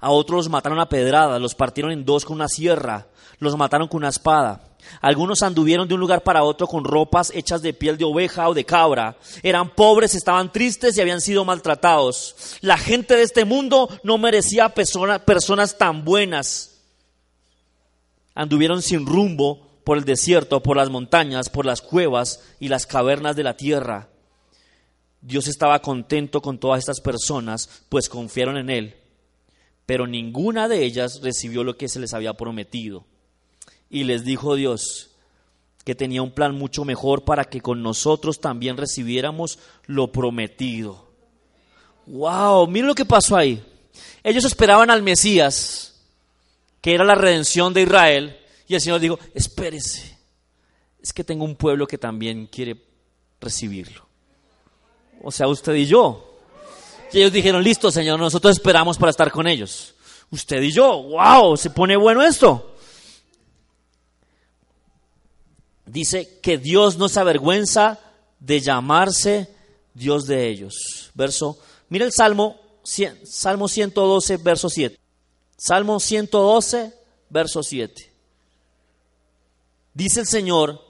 Speaker 2: A otros los mataron a pedradas, los partieron en dos con una sierra, los mataron con una espada. Algunos anduvieron de un lugar para otro con ropas hechas de piel de oveja o de cabra. Eran pobres, estaban tristes y habían sido maltratados. La gente de este mundo no merecía personas tan buenas. Anduvieron sin rumbo por el desierto, por las montañas, por las cuevas y las cavernas de la tierra. Dios estaba contento con todas estas personas, pues confiaron en Él pero ninguna de ellas recibió lo que se les había prometido. Y les dijo Dios que tenía un plan mucho mejor para que con nosotros también recibiéramos lo prometido. ¡Wow! Miren lo que pasó ahí. Ellos esperaban al Mesías, que era la redención de Israel, y el Señor dijo, espérese, es que tengo un pueblo que también quiere recibirlo. O sea, usted y yo. Y ellos dijeron, listo, Señor, nosotros esperamos para estar con ellos. Usted y yo, wow, se pone bueno esto. Dice que Dios no se avergüenza de llamarse Dios de ellos. Verso, mira el Salmo, Salmo 112, verso 7. Salmo 112, verso 7. Dice el Señor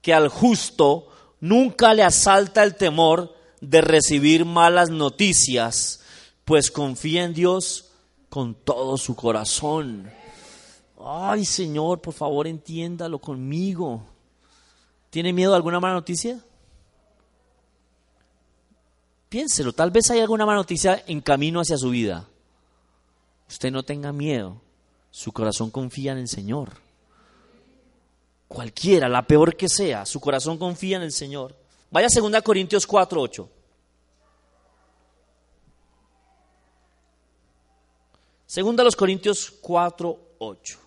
Speaker 2: que al justo nunca le asalta el temor de recibir malas noticias, pues confía en Dios con todo su corazón. Ay, Señor, por favor, entiéndalo conmigo. ¿Tiene miedo a alguna mala noticia? Piénselo, tal vez hay alguna mala noticia en camino hacia su vida. Usted no tenga miedo, su corazón confía en el Señor. Cualquiera, la peor que sea, su corazón confía en el Señor. Vaya a 2 Corintios 4, 8. Segunda a los Corintios 4, 8.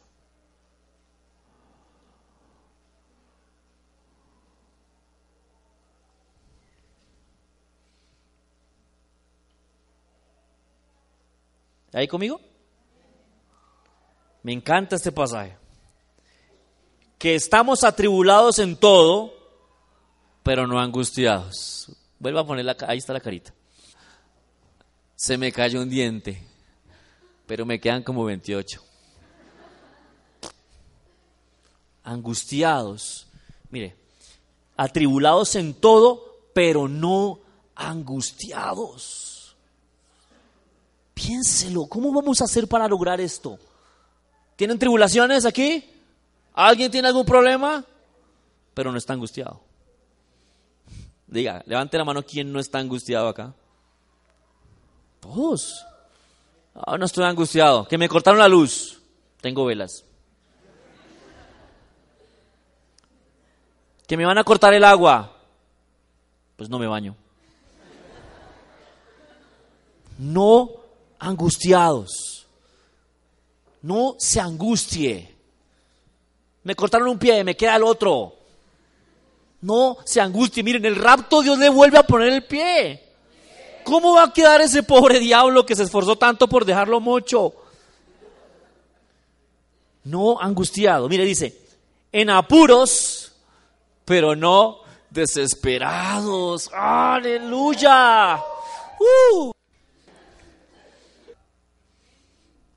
Speaker 2: ¿Ahí conmigo? Me encanta este pasaje. Que estamos atribulados en todo, pero no angustiados. Vuelva a poner ahí está la carita. Se me cayó un diente pero me quedan como 28. Angustiados, mire, atribulados en todo, pero no angustiados. Piénselo, ¿cómo vamos a hacer para lograr esto? ¿Tienen tribulaciones aquí? ¿Alguien tiene algún problema? Pero no está angustiado. Diga, levante la mano, ¿quién no está angustiado acá? Todos. Ah, no estoy angustiado. Que me cortaron la luz. Tengo velas. Que me van a cortar el agua. Pues no me baño. No angustiados. No se angustie. Me cortaron un pie, me queda el otro. No se angustie. Miren, el rapto Dios le vuelve a poner el pie. ¿Cómo va a quedar ese pobre diablo que se esforzó tanto por dejarlo mocho? No angustiado. Mire, dice, en apuros, pero no desesperados. Aleluya. Uh.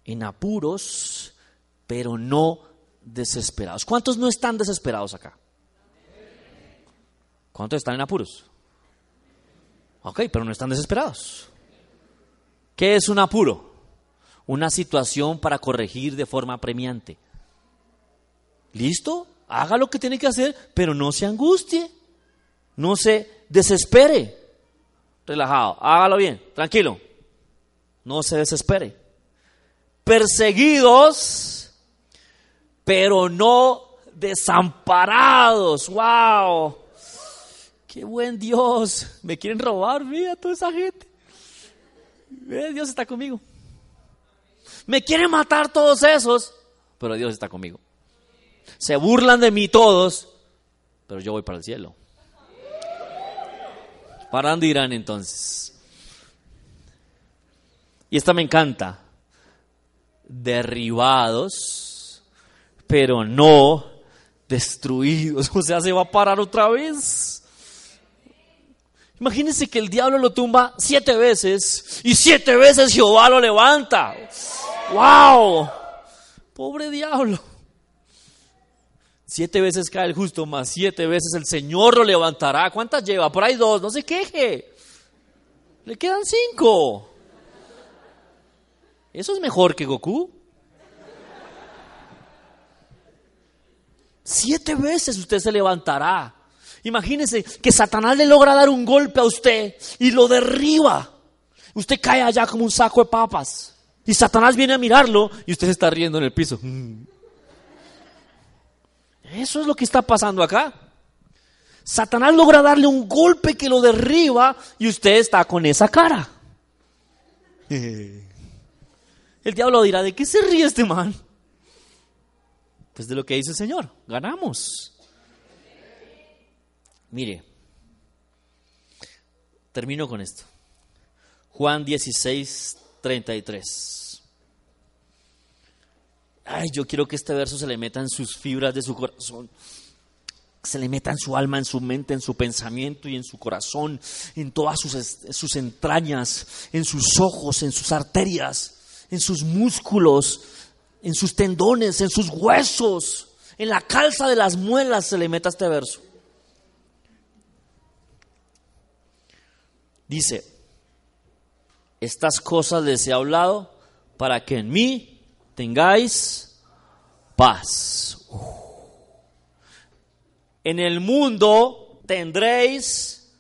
Speaker 2: En apuros, pero no desesperados. ¿Cuántos no están desesperados acá? ¿Cuántos están en apuros? Ok, pero no están desesperados. ¿Qué es un apuro? Una situación para corregir de forma premiante. ¿Listo? Haga lo que tiene que hacer, pero no se angustie. No se desespere. Relajado, hágalo bien, tranquilo. No se desespere. Perseguidos, pero no desamparados. ¡Wow! Qué buen Dios, me quieren robar, mira toda esa gente. Dios está conmigo. Me quieren matar todos esos, pero Dios está conmigo. Se burlan de mí todos, pero yo voy para el cielo. ¿Para dónde irán entonces? Y esta me encanta. Derribados, pero no destruidos. *laughs* O sea, se va a parar otra vez. Imagínense que el diablo lo tumba siete veces y siete veces Jehová lo levanta. ¡Wow! Pobre diablo. Siete veces cae el justo, más siete veces el Señor lo levantará. ¿Cuántas lleva? Por ahí dos, no se queje. Le quedan cinco. Eso es mejor que Goku. Siete veces usted se levantará. Imagínese que Satanás le logra dar un golpe a usted y lo derriba. Usted cae allá como un saco de papas. Y Satanás viene a mirarlo y usted se está riendo en el piso. Eso es lo que está pasando acá. Satanás logra darle un golpe que lo derriba y usted está con esa cara. *laughs* El diablo dirá, ¿de qué se ríe este man? Pues de lo que dice el Señor, ganamos. Mire, termino con esto. Juan 16, 33. Ay, yo quiero que este verso se le meta en sus fibras de su corazón. Se le meta en su alma, en su mente, en su pensamiento y en su corazón, en todas sus, sus entrañas, en sus ojos, en sus arterias, en sus músculos, en sus tendones, en sus huesos, en la calza de las muelas se le meta este verso. Dice, estas cosas les he hablado para que en mí tengáis paz. En el mundo tendréis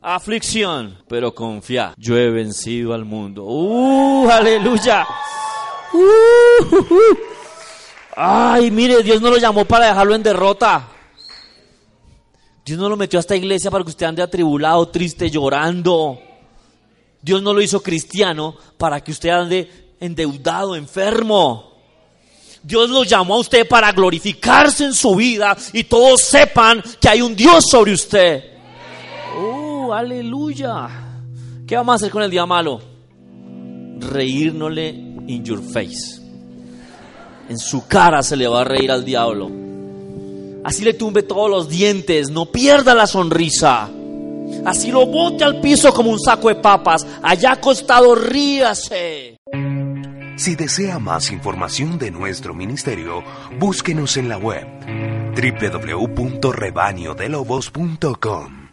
Speaker 2: aflicción, pero confía, yo he vencido al mundo. ¡Uh, aleluya! ¡Uh, Ay, mire, Dios no lo llamó para dejarlo en derrota. Dios no lo metió a esta iglesia para que usted ande atribulado, triste, llorando. Dios no lo hizo cristiano para que usted ande endeudado, enfermo. Dios lo llamó a usted para glorificarse en su vida y todos sepan que hay un Dios sobre usted. ¡Oh, aleluya! ¿Qué vamos a hacer con el día malo? Reírnosle in your face. En su cara se le va a reír al diablo. Así le tumbe todos los dientes, no pierda la sonrisa. Así lo bote al piso como un saco de papas. Allá acostado ríase.
Speaker 1: Si desea más información de nuestro ministerio, búsquenos en la web www.rebañodelobos.com.